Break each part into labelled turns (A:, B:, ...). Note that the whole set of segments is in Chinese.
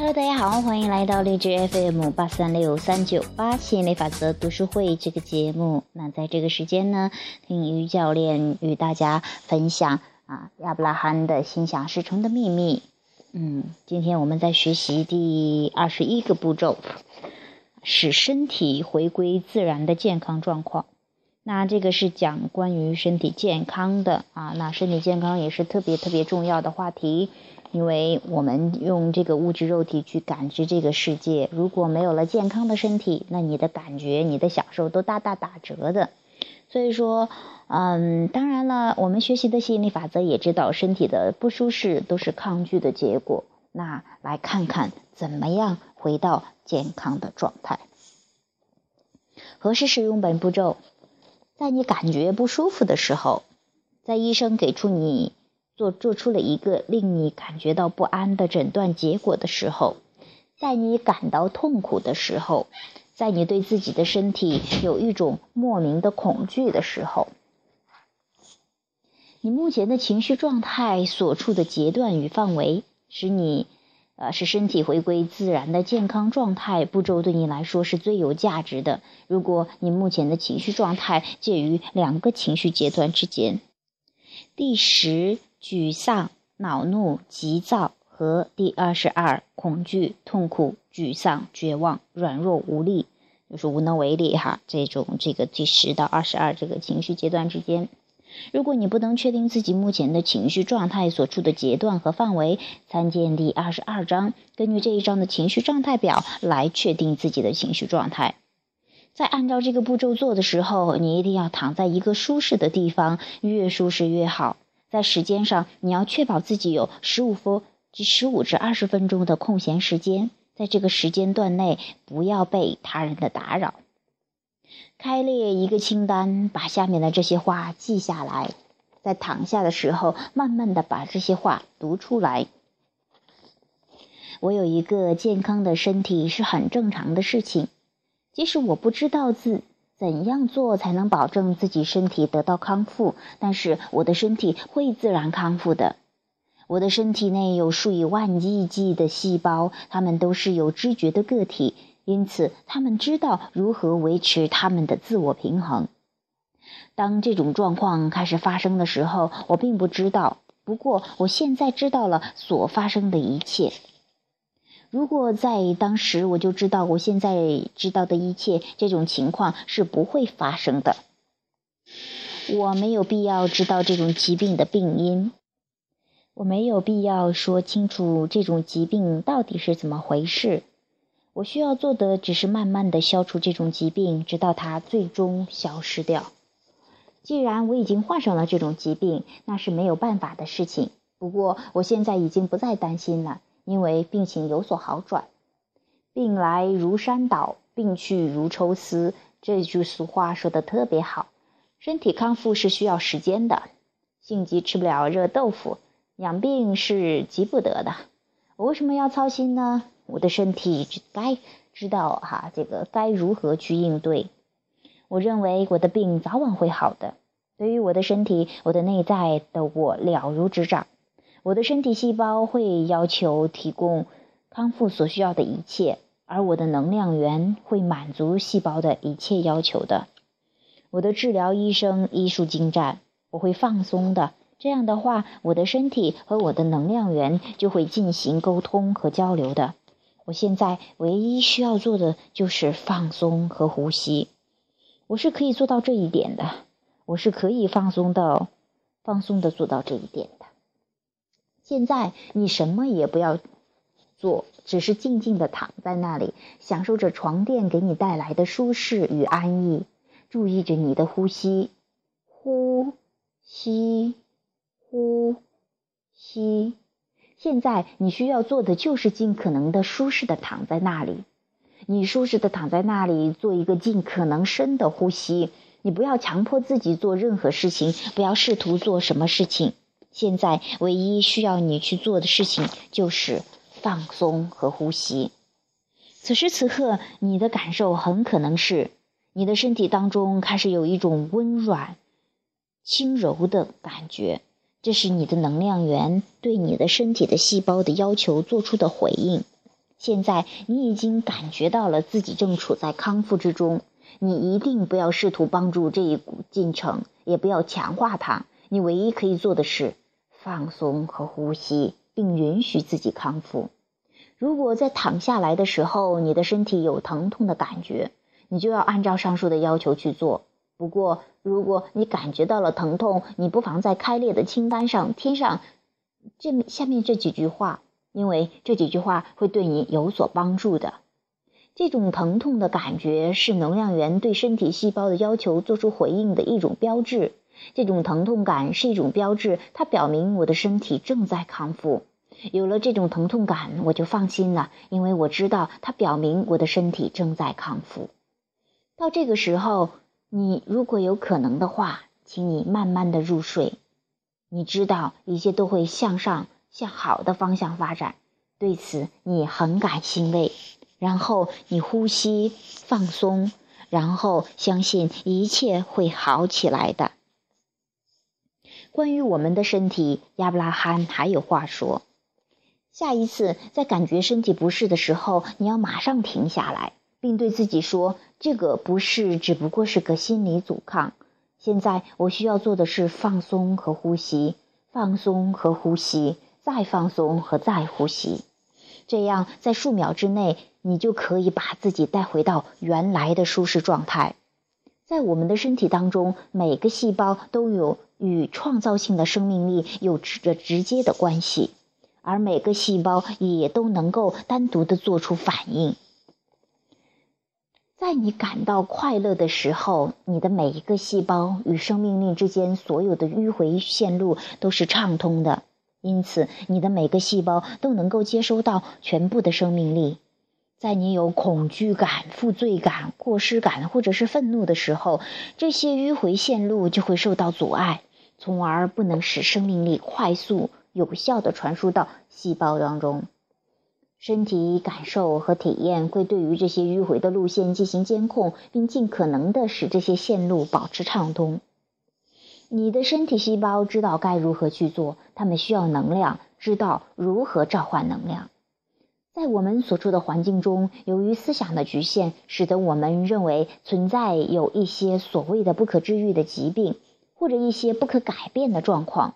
A: Hello，大家好，欢迎来到荔枝 FM 八三六三九八吸引力法则读书会这个节目。那在这个时间呢，听于教练与大家分享啊亚伯拉罕的心想事成的秘密。嗯，今天我们在学习第二十一个步骤，使身体回归自然的健康状况。那这个是讲关于身体健康的啊，那身体健康也是特别特别重要的话题。因为我们用这个物质肉体去感知这个世界，如果没有了健康的身体，那你的感觉、你的享受都大大打折的。所以说，嗯，当然了，我们学习的吸引力法则也知道，身体的不舒适都是抗拒的结果。那来看看怎么样回到健康的状态。何时使用本步骤？在你感觉不舒服的时候，在医生给出你。做做出了一个令你感觉到不安的诊断结果的时候，在你感到痛苦的时候，在你对自己的身体有一种莫名的恐惧的时候，你目前的情绪状态所处的阶段与范围，使你呃使身体回归自然的健康状态步骤对你来说是最有价值的。如果你目前的情绪状态介于两个情绪阶段之间，第十。沮丧、恼怒、急躁和第二十二恐惧、痛苦、沮丧、绝望、软弱无力，就是无能为力哈。这种这个第十到二十二这个情绪阶段之间，如果你不能确定自己目前的情绪状态所处的阶段和范围，参见第二十二章，根据这一章的情绪状态表来确定自己的情绪状态。在按照这个步骤做的时候，你一定要躺在一个舒适的地方，越舒适越好。在时间上，你要确保自己有十五分至十五至二十分钟的空闲时间，在这个时间段内不要被他人的打扰。开列一个清单，把下面的这些话记下来，在躺下的时候，慢慢的把这些话读出来。我有一个健康的身体是很正常的事情，即使我不知道自。怎样做才能保证自己身体得到康复？但是我的身体会自然康复的。我的身体内有数以万亿计的细胞，它们都是有知觉的个体，因此他们知道如何维持他们的自我平衡。当这种状况开始发生的时候，我并不知道。不过我现在知道了所发生的一切。如果在当时我就知道我现在知道的一切，这种情况是不会发生的。我没有必要知道这种疾病的病因，我没有必要说清楚这种疾病到底是怎么回事。我需要做的只是慢慢的消除这种疾病，直到它最终消失掉。既然我已经患上了这种疾病，那是没有办法的事情。不过我现在已经不再担心了。因为病情有所好转，病来如山倒，病去如抽丝。这句俗话说的特别好。身体康复是需要时间的，性急吃不了热豆腐，养病是急不得的。我为什么要操心呢？我的身体该知道哈，这个该如何去应对。我认为我的病早晚会好的。对于我的身体，我的内在的我了如指掌。我的身体细胞会要求提供康复所需要的一切，而我的能量源会满足细胞的一切要求的。我的治疗医生医术精湛，我会放松的。这样的话，我的身体和我的能量源就会进行沟通和交流的。我现在唯一需要做的就是放松和呼吸。我是可以做到这一点的。我是可以放松到放松的做到这一点。现在你什么也不要做，只是静静的躺在那里，享受着床垫给你带来的舒适与安逸，注意着你的呼吸，呼吸，呼吸。现在你需要做的就是尽可能的舒适的躺在那里，你舒适的躺在那里，做一个尽可能深的呼吸。你不要强迫自己做任何事情，不要试图做什么事情。现在唯一需要你去做的事情就是放松和呼吸。此时此刻，你的感受很可能是你的身体当中开始有一种温软、轻柔的感觉，这是你的能量源对你的身体的细胞的要求做出的回应。现在你已经感觉到了自己正处在康复之中，你一定不要试图帮助这一股进程，也不要强化它。你唯一可以做的是放松和呼吸，并允许自己康复。如果在躺下来的时候，你的身体有疼痛的感觉，你就要按照上述的要求去做。不过，如果你感觉到了疼痛，你不妨在开列的清单上添上这下面这几句话。因为这几句话会对你有所帮助的。这种疼痛的感觉是能量源对身体细胞的要求做出回应的一种标志。这种疼痛感是一种标志，它表明我的身体正在康复。有了这种疼痛感，我就放心了，因为我知道它表明我的身体正在康复。到这个时候，你如果有可能的话，请你慢慢的入睡。你知道，一切都会向上。向好的方向发展，对此你很感欣慰。然后你呼吸放松，然后相信一切会好起来的。关于我们的身体，亚伯拉罕还有话说：下一次在感觉身体不适的时候，你要马上停下来，并对自己说：“这个不适只不过是个心理阻抗。现在我需要做的是放松和呼吸，放松和呼吸。”再放松和再呼吸，这样在数秒之内，你就可以把自己带回到原来的舒适状态。在我们的身体当中，每个细胞都有与创造性的生命力有着直接的关系，而每个细胞也都能够单独的做出反应。在你感到快乐的时候，你的每一个细胞与生命力之间所有的迂回线路都是畅通的。因此，你的每个细胞都能够接收到全部的生命力。在你有恐惧感、负罪感、过失感或者是愤怒的时候，这些迂回线路就会受到阻碍，从而不能使生命力快速有效的传输到细胞当中。身体感受和体验会对于这些迂回的路线进行监控，并尽可能的使这些线路保持畅通。你的身体细胞知道该如何去做，它们需要能量，知道如何召唤能量。在我们所处的环境中，由于思想的局限，使得我们认为存在有一些所谓的不可治愈的疾病，或者一些不可改变的状况。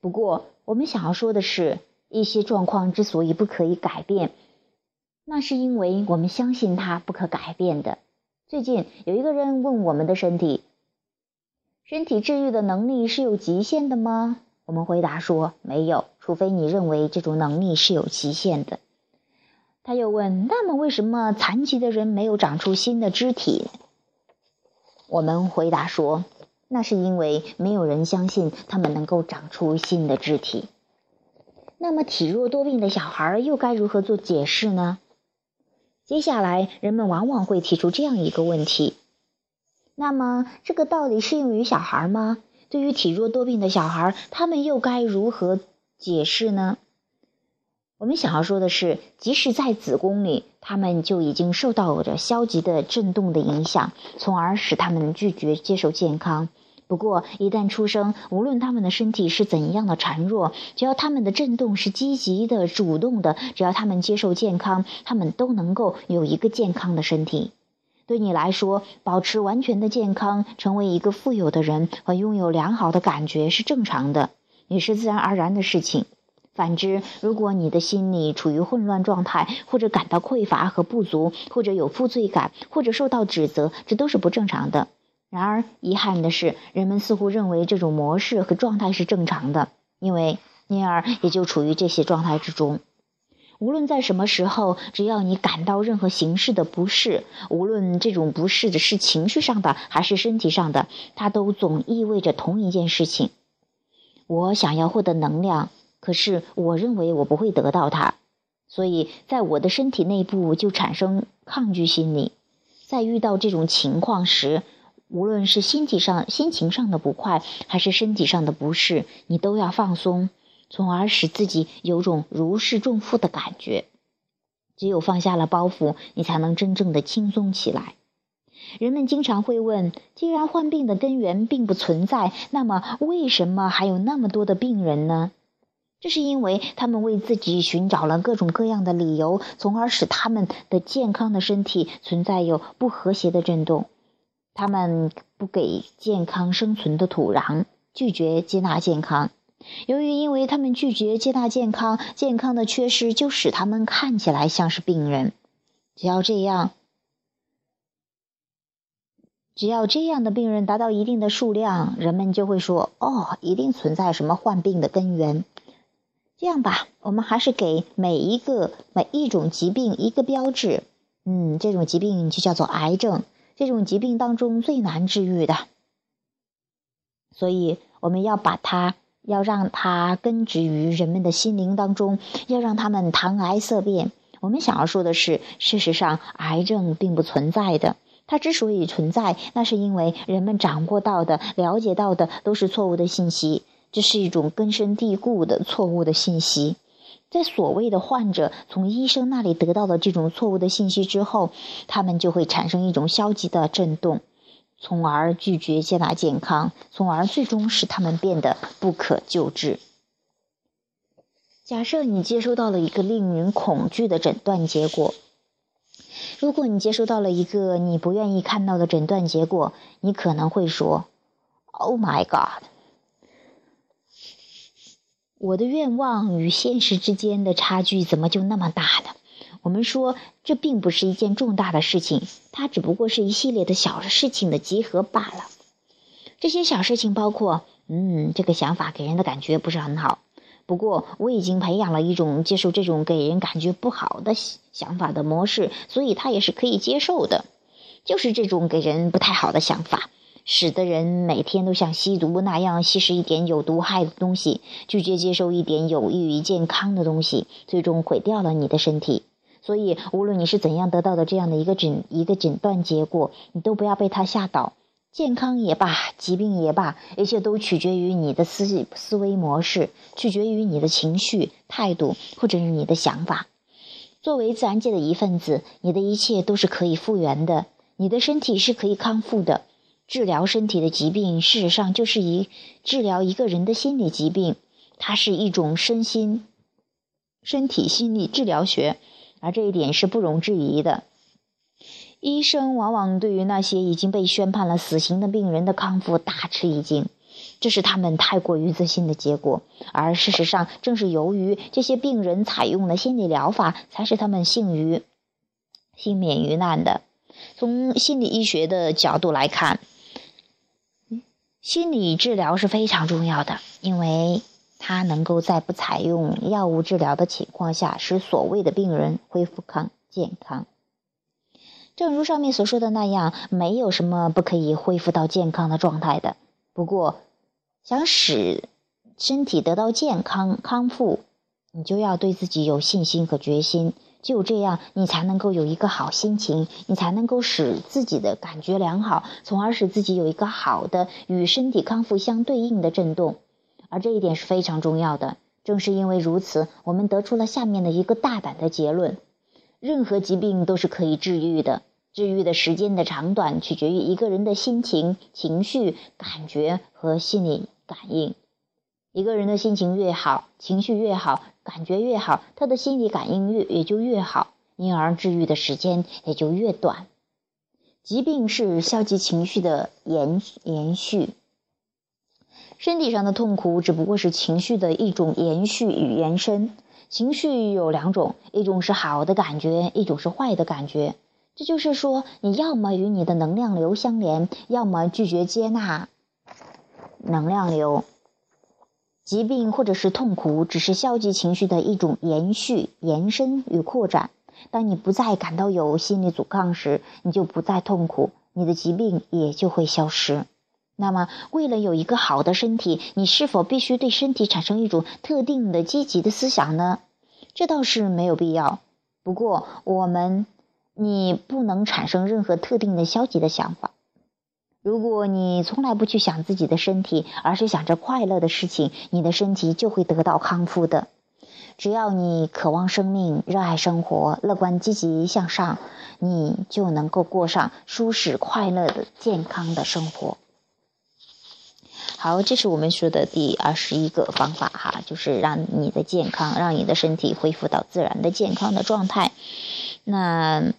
A: 不过，我们想要说的是，一些状况之所以不可以改变，那是因为我们相信它不可改变的。最近有一个人问我们的身体。身体治愈的能力是有极限的吗？我们回答说没有，除非你认为这种能力是有极限的。他又问：那么为什么残疾的人没有长出新的肢体？我们回答说，那是因为没有人相信他们能够长出新的肢体。那么体弱多病的小孩又该如何做解释呢？接下来，人们往往会提出这样一个问题。那么，这个道理适用于小孩吗？对于体弱多病的小孩，他们又该如何解释呢？我们想要说的是，即使在子宫里，他们就已经受到着消极的震动的影响，从而使他们拒绝接受健康。不过，一旦出生，无论他们的身体是怎样的孱弱，只要他们的震动是积极的、主动的，只要他们接受健康，他们都能够有一个健康的身体。对你来说，保持完全的健康，成为一个富有的人和拥有良好的感觉是正常的，也是自然而然的事情。反之，如果你的心里处于混乱状态，或者感到匮乏和不足，或者有负罪感，或者受到指责，这都是不正常的。然而，遗憾的是，人们似乎认为这种模式和状态是正常的，因为因而也就处于这些状态之中。无论在什么时候，只要你感到任何形式的不适，无论这种不适的是情绪上的还是身体上的，它都总意味着同一件事情：我想要获得能量，可是我认为我不会得到它，所以在我的身体内部就产生抗拒心理。在遇到这种情况时，无论是心体上、心情上的不快，还是身体上的不适，你都要放松。从而使自己有种如释重负的感觉。只有放下了包袱，你才能真正的轻松起来。人们经常会问：既然患病的根源并不存在，那么为什么还有那么多的病人呢？这是因为他们为自己寻找了各种各样的理由，从而使他们的健康的身体存在有不和谐的震动。他们不给健康生存的土壤，拒绝接纳健康。由于因为他们拒绝接纳健康，健康的缺失就使他们看起来像是病人。只要这样，只要这样的病人达到一定的数量，人们就会说：“哦，一定存在什么患病的根源。”这样吧，我们还是给每一个每一种疾病一个标志。嗯，这种疾病就叫做癌症，这种疾病当中最难治愈的。所以我们要把它，要让它根植于人们的心灵当中，要让他们谈癌色变。我们想要说的是，事实上，癌症并不存在的。它之所以存在，那是因为人们掌握到的、了解到的都是错误的信息。这是一种根深蒂固的错误的信息，在所谓的患者从医生那里得到的这种错误的信息之后，他们就会产生一种消极的震动，从而拒绝接纳健康，从而最终使他们变得不可救治。假设你接收到了一个令人恐惧的诊断结果，如果你接收到了一个你不愿意看到的诊断结果，你可能会说：“Oh my God！” 我的愿望与现实之间的差距怎么就那么大呢？我们说这并不是一件重大的事情，它只不过是一系列的小事情的集合罢了。这些小事情包括：嗯，这个想法给人的感觉不是很好。不过我已经培养了一种接受这种给人感觉不好的想法的模式，所以它也是可以接受的。就是这种给人不太好的想法。使得人每天都像吸毒那样吸食一点有毒害的东西，拒绝接受一点有益于健康的东西，最终毁掉了你的身体。所以，无论你是怎样得到的这样的一个诊一个诊断结果，你都不要被他吓倒。健康也罢，疾病也罢，一切都取决于你的思思维模式，取决于你的情绪态度，或者是你的想法。作为自然界的一份子，你的一切都是可以复原的，你的身体是可以康复的。治疗身体的疾病，事实上就是一治疗一个人的心理疾病。它是一种身心、身体心理治疗学，而这一点是不容置疑的。医生往往对于那些已经被宣判了死刑的病人的康复大吃一惊，这是他们太过于自信的结果。而事实上，正是由于这些病人采用了心理疗法，才使他们幸于幸免于难的。从心理医学的角度来看。心理治疗是非常重要的，因为它能够在不采用药物治疗的情况下，使所谓的病人恢复康健康。正如上面所说的那样，没有什么不可以恢复到健康的状态的。不过，想使身体得到健康康复，你就要对自己有信心和决心。只有这样，你才能够有一个好心情，你才能够使自己的感觉良好，从而使自己有一个好的与身体康复相对应的震动。而这一点是非常重要的。正是因为如此，我们得出了下面的一个大胆的结论：任何疾病都是可以治愈的，治愈的时间的长短取决于一个人的心情、情绪、感觉和心理感应。一个人的心情越好，情绪越好。感觉越好，他的心理感应越也就越好，因而治愈的时间也就越短。疾病是消极情绪的延延续，身体上的痛苦只不过是情绪的一种延续与延伸。情绪有两种，一种是好的感觉，一种是坏的感觉。这就是说，你要么与你的能量流相连，要么拒绝接纳能量流。疾病或者是痛苦，只是消极情绪的一种延续、延伸与扩展。当你不再感到有心理阻抗时，你就不再痛苦，你的疾病也就会消失。那么，为了有一个好的身体，你是否必须对身体产生一种特定的积极的思想呢？这倒是没有必要。不过，我们，你不能产生任何特定的消极的想法。如果你从来不去想自己的身体，而是想着快乐的事情，你的身体就会得到康复的。只要你渴望生命、热爱生活、乐观积极向上，你就能够过上舒适、快乐的、健康的生活。好，这是我们说的第二十一个方法哈，就是让你的健康，让你的身体恢复到自然的健康的状态。那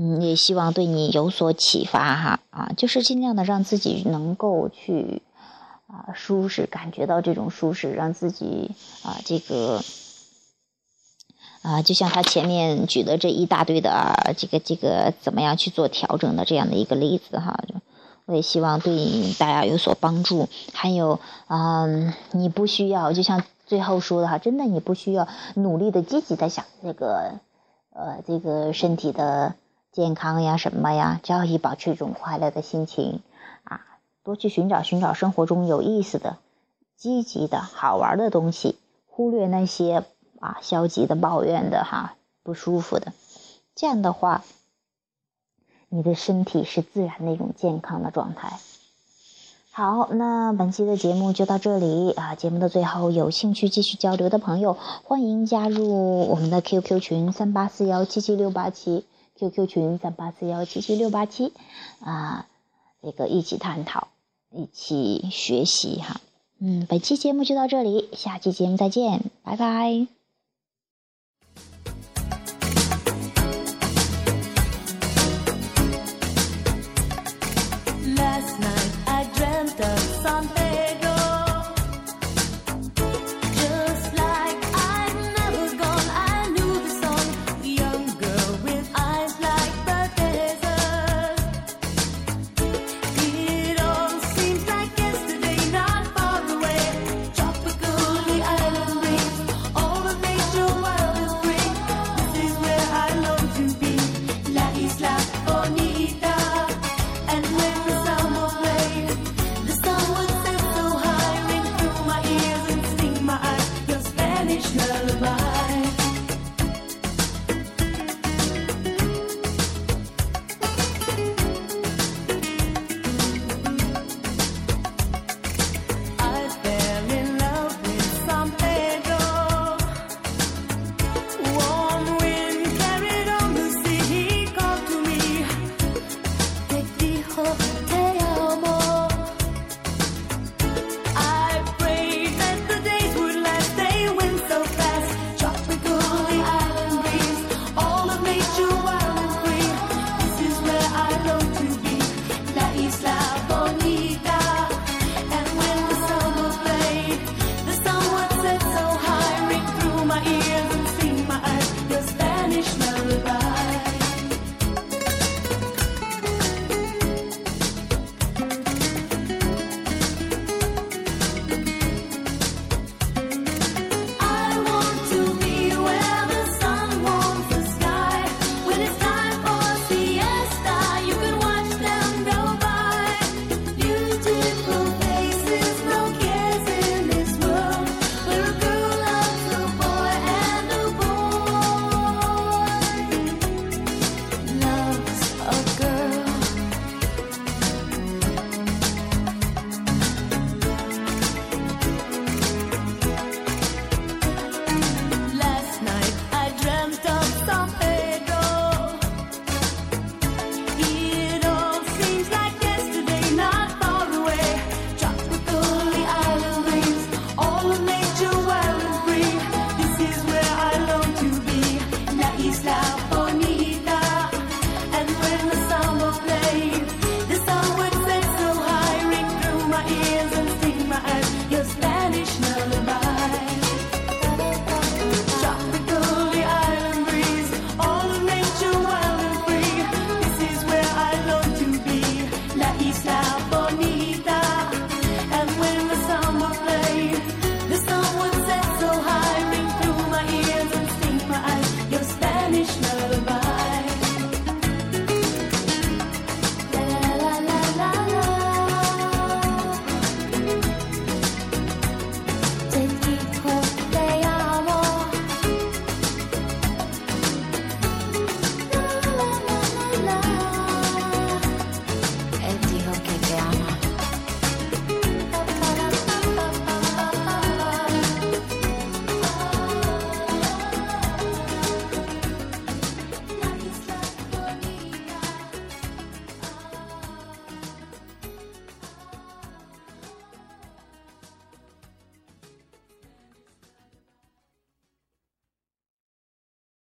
A: 嗯，也希望对你有所启发哈啊，就是尽量的让自己能够去啊舒适，感觉到这种舒适，让自己啊这个啊，就像他前面举的这一大堆的啊，这个这个怎么样去做调整的这样的一个例子哈。我也希望对大家有所帮助。还有，嗯，你不需要，就像最后说的哈，真的你不需要努力的积极的想这个，呃，这个身体的健康呀什么呀，只要以保持一种快乐的心情啊，多去寻找寻找生活中有意思的、积极的好玩的东西，忽略那些啊消极的、抱怨的哈不舒服的，这样的话。你的身体是自然的一种健康的状态。好，那本期的节目就到这里啊！节目的最后，有兴趣继续交流的朋友，欢迎加入我们的 QQ 群三八四幺七七六八七，QQ 群三八四幺七七六八七啊，那个一起探讨，一起学习哈。嗯，本期节目就到这里，下期节目再见，拜拜。